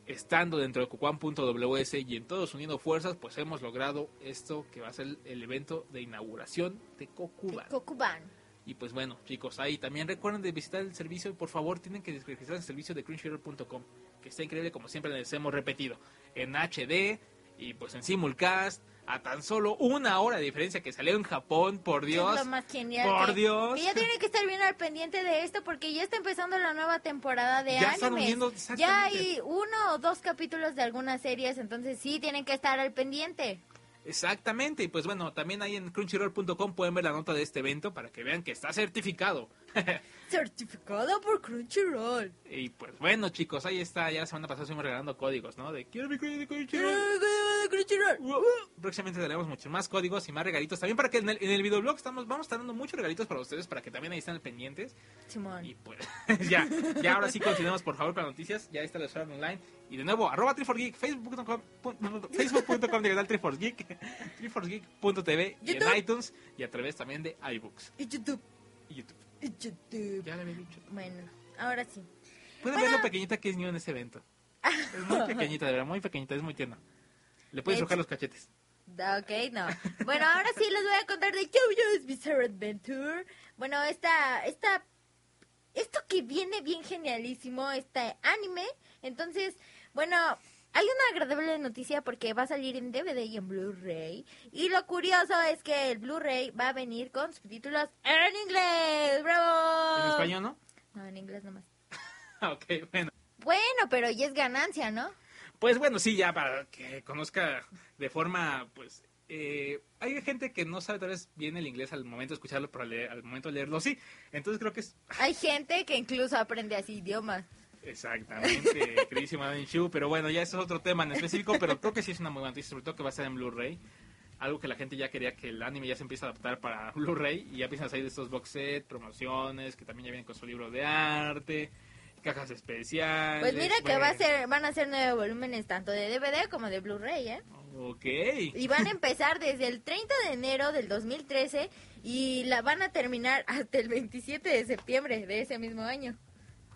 estando dentro de Cucuan.ws y en todos uniendo fuerzas, pues hemos logrado esto que va a ser el evento de inauguración de Kokuban. Kokuban. Y pues bueno, chicos, ahí también recuerden de visitar el servicio. Por favor, tienen que registrar el servicio de Crunchyroll.com, que está increíble, como siempre les hemos repetido. En HD y pues en simulcast, a tan solo una hora de diferencia que salió en Japón, por Dios. Es lo más genial. Por que- Dios. Que ya tienen que estar bien al pendiente de esto porque ya está empezando la nueva temporada de Ya están animes. uniendo, ya hay uno o dos capítulos de algunas series, entonces sí tienen que estar al pendiente. Exactamente, y pues bueno, también ahí en crunchyroll.com pueden ver la nota de este evento para que vean que está certificado. Certificado por Crunchyroll. y pues bueno, chicos, ahí está, ya la semana pasada estuvimos regalando códigos, ¿no? De quiero mi código de Crunchyroll. Próximamente daremos muchos más códigos y más regalitos. También para que en el, en el videoblog estamos, vamos a estar dando muchos regalitos para ustedes para que también ahí estén pendientes. Simón. Y pues ya, ya ahora sí continuemos por favor con las noticias. Ya está la Sword online. Y de nuevo, arroba Triforgeek, facebook.com, facebook.com diagonal Triforgeek, triforgeek.tv y en iTunes y a través también de iBooks Y YouTube. y YouTube. Y YouTube. Ya le había dicho. Bueno, ahora sí. Pueden ver lo pequeñita que es Neo en ese evento. Es muy pequeñita, de verdad, muy pequeñita, es muy tierna. Le puedes Es- rojar los cachetes. Ok, no. Bueno, ahora sí les voy a contar de JoJo's Bizarre Adventure. Bueno, esta, esta, esto que viene bien genialísimo, este anime. Entonces, bueno, hay una agradable noticia porque va a salir en DVD y en Blu-ray. Y lo curioso es que el Blu-ray va a venir con subtítulos en inglés. ¡Bravo! ¿En español no? No, en inglés nomás. ok, bueno. Bueno, pero ya es ganancia, ¿no? Pues bueno, sí, ya para que conozca de forma, pues, eh, hay gente que no sabe tal vez bien el inglés al momento de escucharlo, pero al, leer- al momento de leerlo sí. Entonces creo que es Hay gente que incluso aprende así idiomas. exactamente queridísimo Adam Shu, pero bueno, ya eso es otro tema en específico, pero creo que sí es una muy buena noticia, sobre todo que va a estar en Blu-ray. Algo que la gente ya quería que el anime ya se empiece a adaptar para Blu-ray y ya empiezan a salir estos box set, promociones, que también ya vienen con su libro de arte, cajas especiales. Pues mira que va a bueno. ser, van a ser nueve volúmenes tanto de DVD como de Blu-ray, ¿eh? Ok. Y van a empezar desde el 30 de enero del 2013 y la van a terminar hasta el 27 de septiembre de ese mismo año,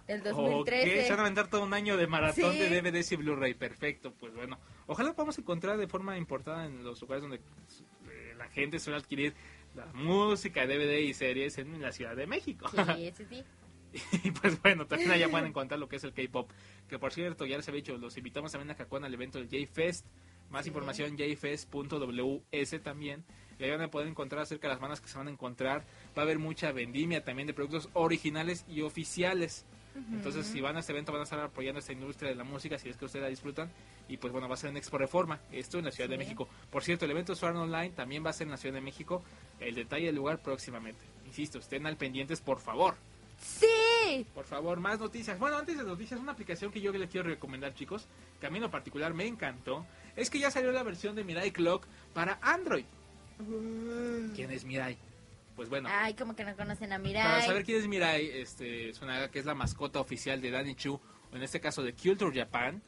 del Ok, 2013. se van a aventar todo un año de maratón Sí. de DVDs y Blu-ray. Perfecto, pues bueno. Ojalá podamos encontrar de forma importada en los lugares donde eh, la gente suele adquirir la música, DVD y series en la Ciudad de México. Sí, sí, sí. y pues bueno, también allá pueden encontrar lo que es el K-pop. Que por cierto, ya les había dicho, los invitamos también a Cacuán al evento del J-Fest. Más Sí. información, jfest.ws también. Y ahí van a poder encontrar acerca de las bandas que se van a encontrar. Va a haber mucha vendimia también de productos originales y oficiales. Entonces, si van a este evento, van a estar apoyando esta industria de la música, si es que ustedes la disfrutan. Y pues bueno, va a ser en Expo Reforma, esto en la Ciudad de. México. Por cierto, el evento Sword Online también va a ser en la Ciudad de México. El detalle del lugar próximamente. Insisto, estén al pendientes, por favor. Sí. Por favor, más noticias. Bueno, antes de noticias, una aplicación que yo les quiero recomendar, chicos, que a mí en lo particular me encantó, es que ya salió la versión de Mirai Clock para Android. ¿Quién es Mirai? Pues bueno, Ay, como que no conocen a para Mirai. saber quién es Mirai, este, Sunaga, que es la mascota oficial de Danichu, o en este caso de Culture Japan,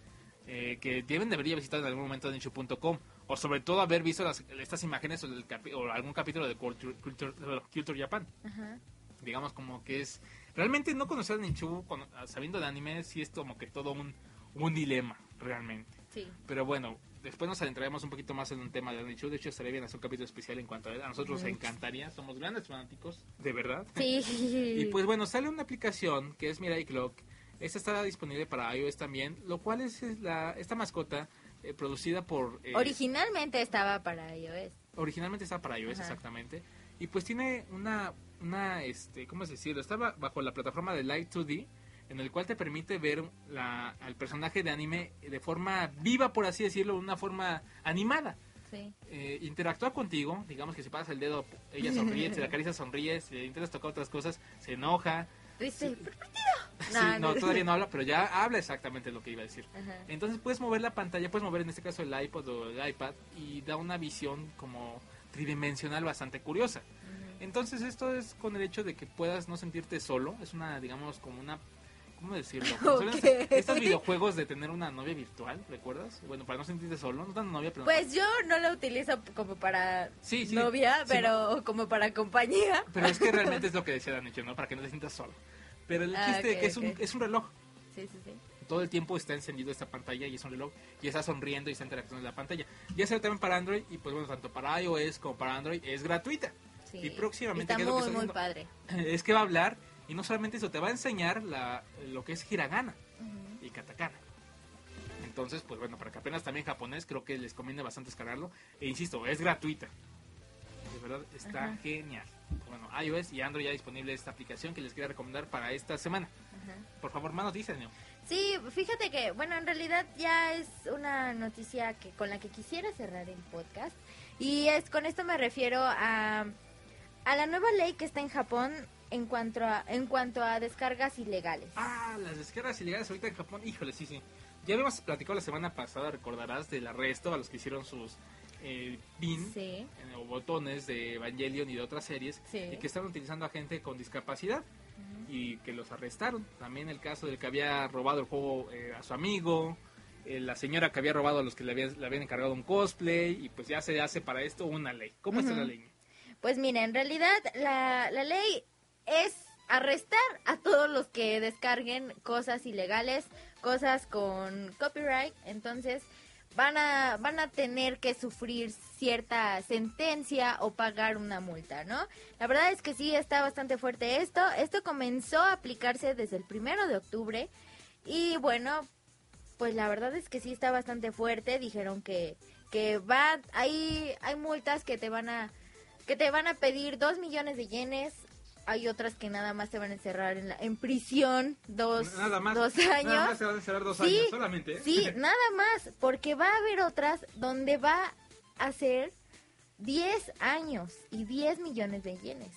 eh, que deben debería visitar en algún momento Danichu.com, o sobre todo haber visto las- estas imágenes o, o algún capítulo de Culture, Culture- Culture Japan Ajá. digamos como que es realmente no conocer a Ninchu cono- sabiendo de anime sí es como que todo un, un dilema realmente Sí. pero bueno después nos adentraremos un poquito más en un tema de Ninchu de hecho estaría bien hacer un capítulo especial en cuanto a él a nosotros nos encantaría somos grandes fanáticos de verdad Sí. y pues bueno sale una aplicación que es Mirai Clock esta está disponible para iOS también lo cual es, la esta mascota eh, producida por eh, Originalmente estaba para iOS. Originalmente está para iOS, Ajá. exactamente. Y pues tiene una, una este, ¿cómo es decirlo? Está ba- bajo la plataforma de Live 2D, en el cual te permite ver la, al personaje de anime de forma viva, por así decirlo, una forma animada. Sí. Eh, interactúa contigo, digamos que si pasas el dedo, ella sonríe, si la caricia sonríe, si le intentas tocar otras cosas, se enoja. Dice, Sí, No, no, no. todavía no habla, pero ya habla exactamente lo que iba a decir. Ajá. Entonces puedes mover la pantalla, puedes mover en este caso el iPod o el iPad y da una visión como tridimensional bastante curiosa. Entonces esto es con el hecho de que puedas no sentirte solo, es una, digamos, como una... ¿Cómo decirlo? Estos- videojuegos de tener una novia virtual, ¿recuerdas? Bueno, para no sentirte solo, no tan novia, pero... Pues yo no lo utilizo como para Sí, sí. novia, Sí, pero como para compañía. Pero es que realmente es lo que decía Danicho, ¿no? Para que no te sientas solo. Pero el Ah, chiste ok, que es un, es un reloj. Sí, sí, sí. Todo el tiempo está encendido esta pantalla y es un reloj y está sonriendo y está interactuando en la pantalla. Ya sale también para Android y pues bueno, tanto para iOS como para Android es gratuita. sí. Y próximamente, Está ¿qué es lo que muy, muy padre. Es que va a hablar y no solamente eso, te va a enseñar la, lo que es hiragana y katakana. Entonces, pues bueno, para que apenas también japonés, creo que les conviene bastante descargarlo. E insisto, es gratuita. De verdad, está Ajá. genial. Bueno, iOS y Android ya disponible esta aplicación que les quería recomendar para esta semana. Ajá. Por favor, más noticias, Neo. Sí, fíjate que, bueno, en realidad ya es una noticia que con la que quisiera cerrar el podcast. Y es con esto me refiero a, a la nueva ley que está en Japón en cuanto a, en cuanto a descargas ilegales. Ah, las descargas ilegales ahorita en Japón, híjole, sí, sí. Ya habíamos platicado la semana pasada, recordarás, del arresto a los que hicieron sus eh, pin Sí. eh, o botones de Evangelion y de otras series Sí. y que estaban utilizando a gente con discapacidad y que los arrestaron. También el caso del que había robado el juego eh, a su amigo, eh, la señora que había robado a los que le habían, le habían encargado un cosplay y pues ya se hace para esto una ley. ¿Cómo está Ujú. la ley? Pues mira, en realidad la, la ley es arrestar a todos los que descarguen cosas ilegales, cosas con copyright, entonces van a van a tener que sufrir cierta sentencia o pagar una multa, ¿no? La verdad es que sí está bastante fuerte esto. Esto comenzó a aplicarse desde el primero de octubre y bueno, pues la verdad es que sí está bastante fuerte. Dijeron que que va hay hay multas que te van a que te van a pedir dos millones de yenes. Hay otras que nada más te van a encerrar en, la, en prisión dos, Nada más. dos Nada años. más se van a encerrar dos Sí, años solamente. ¿eh? Sí, nada más, porque va a haber otras donde va a ser 10 años y 10 millones de yenes.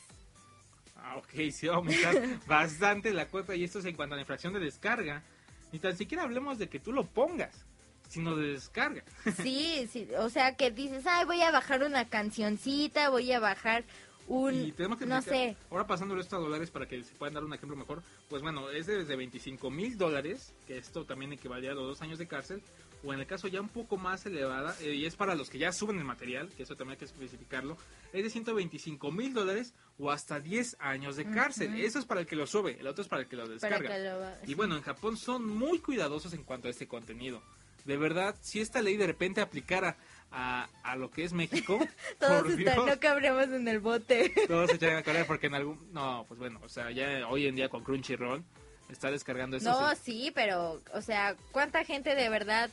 Ah, ok, sí va a aumentar bastante la cuota y esto es en cuanto a la infracción de descarga. Ni tan siquiera hablemos de que tú lo pongas, sino de descarga. Sí, sí, o sea que dices, ay, voy a bajar una cancioncita, voy a bajar un, y tenemos que no explicar- sé, Ahora pasándolo esto a dólares para que se puedan dar un ejemplo mejor. Pues bueno, es desde 25 mil dólares, que esto también equivale a los dos años de cárcel. O en el caso ya un poco más elevada, eh, y es para los que ya suben el material, que eso también hay que especificarlo, es de 125 mil dólares o hasta 10 años de cárcel. Eso es para el que lo sube, el otro es para el que lo descarga. que lo... Y bueno, en Japón son muy cuidadosos en cuanto a este contenido. De verdad, si esta ley de repente aplicara a, a lo que es México, Todos están, no cabremos en el bote. todos se echan a correr porque en algún... No, pues bueno, o sea, ya hoy en día con Crunchyroll está descargando eso. No, sí, pero, o sea, ¿cuánta gente de verdad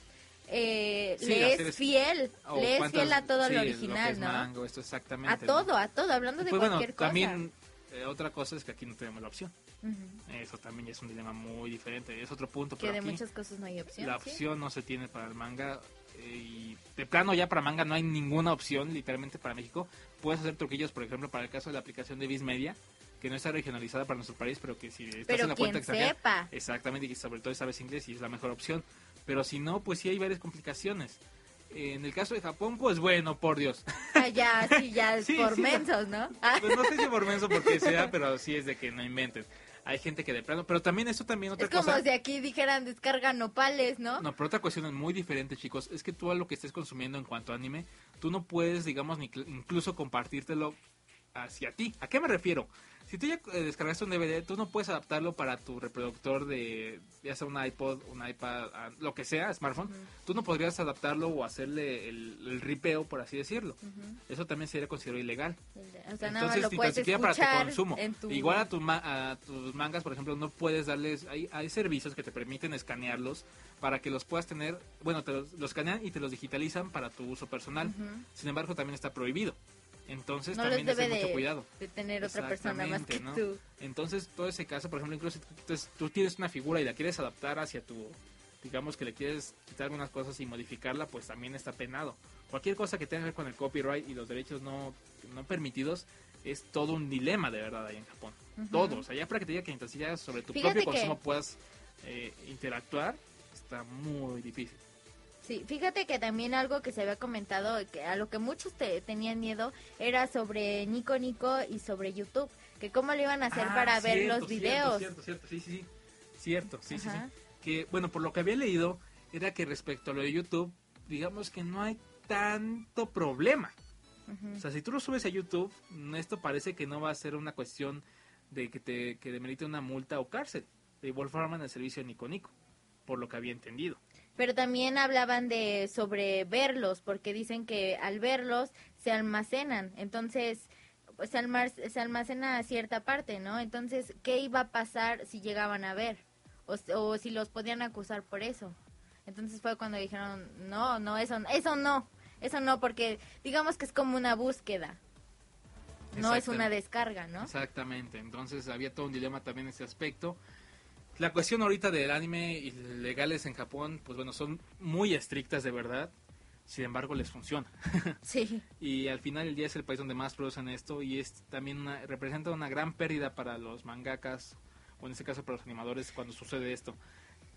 eh, Sí, le es fiel? o le es fiel a todo sí, lo original, es ¿no? mango, esto exactamente. A ¿no? todo, a todo, hablando de pues bueno, cualquier cosa. también eh, otra cosa es que aquí no tenemos la opción. Ujú. Eso también es un dilema muy diferente. Es otro punto, Que de aquí muchas cosas no hay opción. la ¿sí? opción no se tiene para el manga. Y de plano ya para manga no hay ninguna opción, literalmente para México. Puedes hacer truquillos, por ejemplo, para el caso de la aplicación de Viz Media, que no está regionalizada para nuestro país, pero que si estás Pero en la cuenta extranjera, sepa. Exactamente, y que sobre todo sabes inglés y es la mejor opción. Pero si no, pues sí hay varias complicaciones. En el caso de Japón, pues bueno, por Dios. Ah, ya, sí, ya, Sí, por sí, mensos, ¿no? Pues no sé si por menso porque sea, pero sí es de que no inventen. Hay gente que de plano, pero también eso también otra es como cosa. si aquí dijeran descarga nopales, ¿no? No, pero otra cuestión es muy diferente, chicos. Es que tú a lo que estés consumiendo en cuanto a anime, tú no puedes, digamos, ni cl- incluso compartírtelo hacia ti. ¿A qué me refiero? Si tú ya eh, descargaste un DVD, tú no puedes adaptarlo para tu reproductor de, ya sea un iPod, un iPad, ah, lo que sea, smartphone. Tú no podrías adaptarlo o hacerle el, el ripeo, por así decirlo. Eso también sería considerado ilegal. O sea, nada Entonces, lo ni tan puedes siquiera para tu consumo. tu... Igual a, tu ma- a tus mangas, por ejemplo, no puedes darles. Hay, hay servicios que te permiten escanearlos para que los puedas tener. Bueno, te los, los escanean y te los digitalizan para tu uso personal. Sin embargo, también está prohibido. Entonces no también debe de mucho de, cuidado. de tener otra persona más que Exactamente, ¿no? tú. Entonces, todo ese caso, por ejemplo, incluso si tú, tienes una figura y la quieres adaptar hacia tu, digamos que le quieres quitar algunas cosas y modificarla, pues también está penado. Cualquier cosa que tenga que ver con el copyright y los derechos no, no permitidos es todo un dilema de verdad ahí en Japón. Ujú. Todo, o sea, ya para que te diga que entonces ya sobre tu Fíjate propio consumo puedas eh, interactuar, está muy difícil. Sí, fíjate que también algo que se había comentado, que a lo que muchos te, tenían miedo, era sobre Nico Nico y sobre YouTube, que cómo le iban a hacer Ah, para ver cierto, los cierto, videos. Cierto, cierto, sí, sí, sí. Cierto, sí, sí, sí. Que, bueno, por lo que había leído, era que respecto a lo de YouTube, digamos que no hay tanto problema. O sea, si tú lo subes a YouTube, esto parece que no va a ser una cuestión de que te que demerite una multa o cárcel. De igual forma en el servicio de Nico Nico, por lo que había entendido. Pero también hablaban de sobre verlos, porque dicen que al verlos se almacenan, entonces pues, se, almar- se almacena cierta parte, ¿no? Entonces, ¿qué iba a pasar si llegaban a ver? O, o si los podían acusar por eso. Entonces fue cuando dijeron, no, no, eso, eso no, eso no, porque digamos que es como una búsqueda, no es una descarga, ¿no? Exactamente, entonces había todo un dilema también en ese aspecto. La cuestión ahorita del anime y legales en Japón, pues bueno, son muy estrictas de verdad, sin embargo les funciona. Sí. Y al final el día es el país donde más producen esto y es también una- representa una gran pérdida para los mangakas, o en este caso para los animadores cuando sucede esto,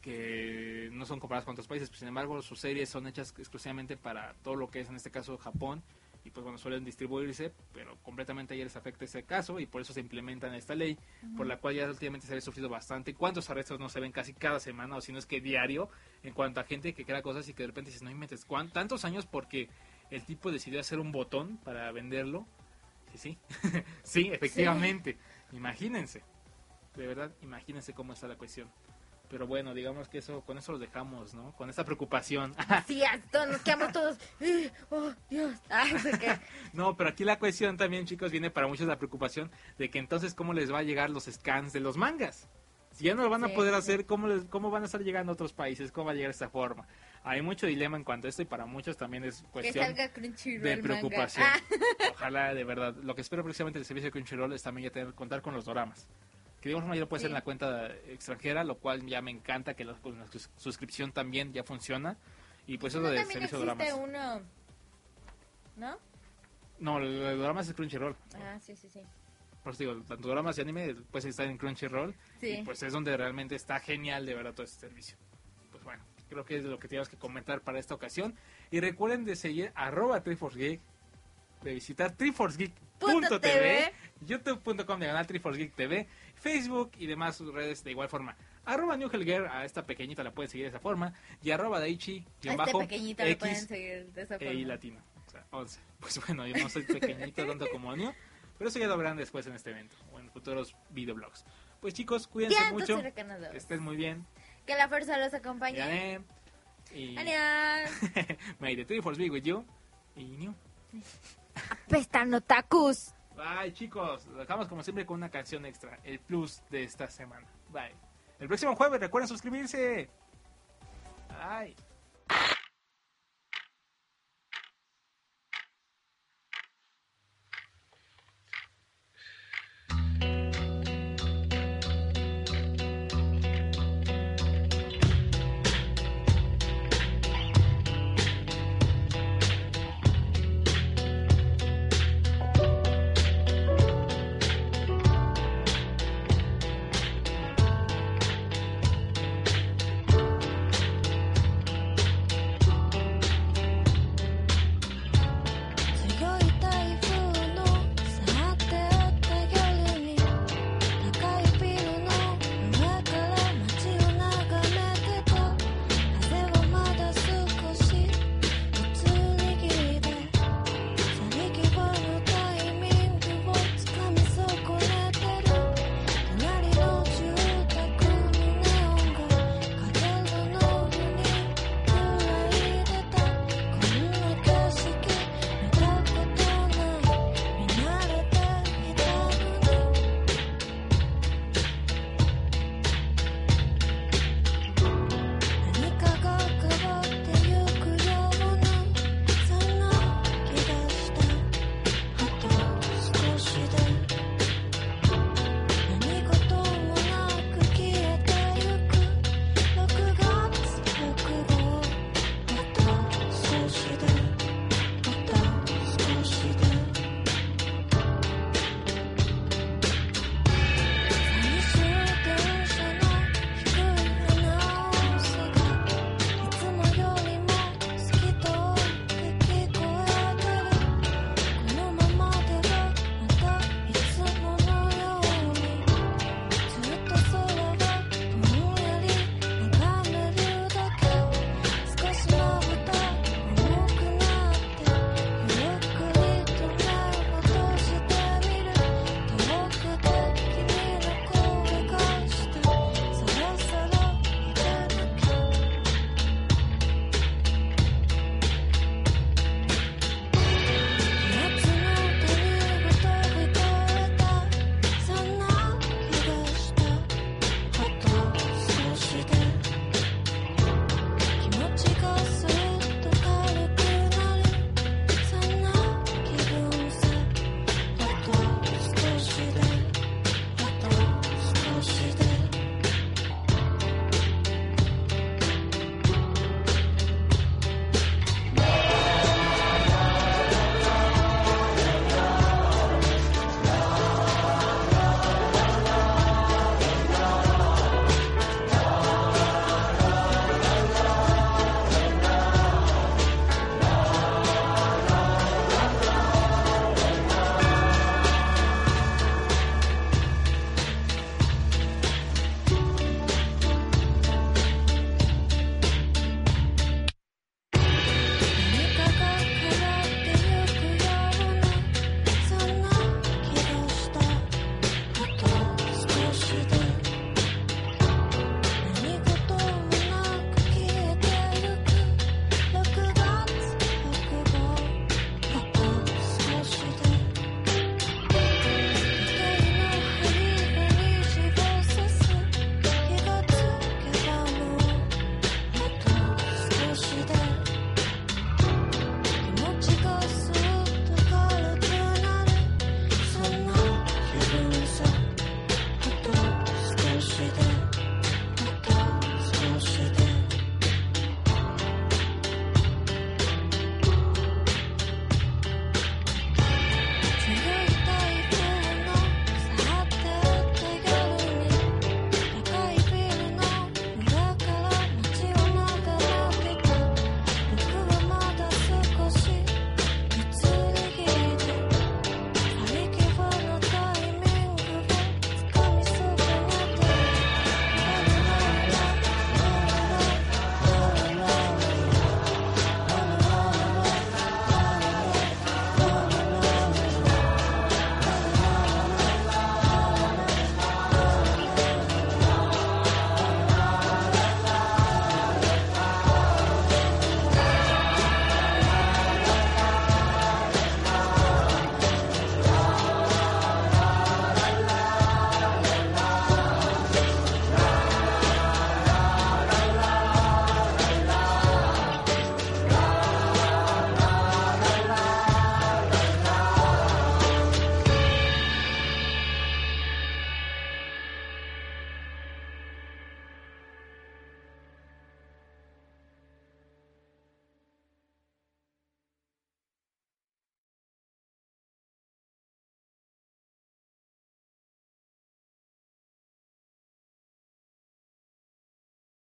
que no son comparadas con otros países, pues, sin embargo sus series son hechas exclusivamente para todo lo que es en este caso Japón y pues bueno suelen distribuirse, pero completamente a ellos les afecta ese caso y por eso se implementa en esta ley, por la cual ya últimamente se había sufrido bastante. ¿Cuántos arrestos no se ven casi cada semana o si no es que diario en cuanto a gente que crea cosas y que de repente dices, no inventes, ¿cuán- tantos años porque el tipo decidió hacer un botón para venderlo? Sí, sí, sí, efectivamente, imagínense, de verdad, imagínense cómo está la cuestión. Pero bueno, digamos que eso, con eso lo dejamos, ¿no? Con esta preocupación. Sí, nos quedamos todos, "Eh, oh, Dios, ay, no pero aquí la cuestión también, chicos, viene para muchos la preocupación de que entonces cómo les va a llegar los scans de los mangas. Si ya no lo van a Sí, poder sí. hacer, ¿cómo, les- ¿cómo van a estar llegando a otros países? ¿Cómo va a llegar esta forma? Hay mucho dilema en cuanto a esto y para muchos también es cuestión de preocupación. Ah, Ojalá, de verdad. Lo que espero precisamente del servicio de Crunchyroll es también ya tener, contar con los doramas. Que de ya lo puede Sí. en la cuenta extranjera, lo cual ya me encanta que la, con la sus- suscripción también ya funciona. Y pues eso no, del también servicio de uno, ¿no? No, el de doramas es Crunchyroll. Ah, sí, sí, sí. Por eso digo, tanto dramas y anime pues estar en Crunchyroll Sí. y pues es donde realmente está genial de verdad todo este servicio. Pues bueno, creo que es lo que teníamos que comentar para esta ocasión. Y recuerden de seguir arroba TriforceGeek, de visitar triforcegeek.tv, youtube.com diagonal triforcegeek TV, Facebook y demás redes de igual forma. Arroba New Helger, a esta pequeñita la pueden seguir de esa forma, y arroba Daichi, este bajo, pueden seguir de esa e forma. Latino. O sea, 11. Pues bueno, yo no soy pequeñito tanto como Neo, pero eso ya lo verán después en este evento o en futuros videoblogs. Pues chicos, cuídense Ya, mucho, que estén muy bien. Que la fuerza los acompañe. Y Adiós. may the three force be with you. Y Neo. Apestan otakus. Bye chicos, dejamos como siempre con una canción extra, el plus de esta semana. Bye. El próximo jueves recuerden suscribirse. Bye.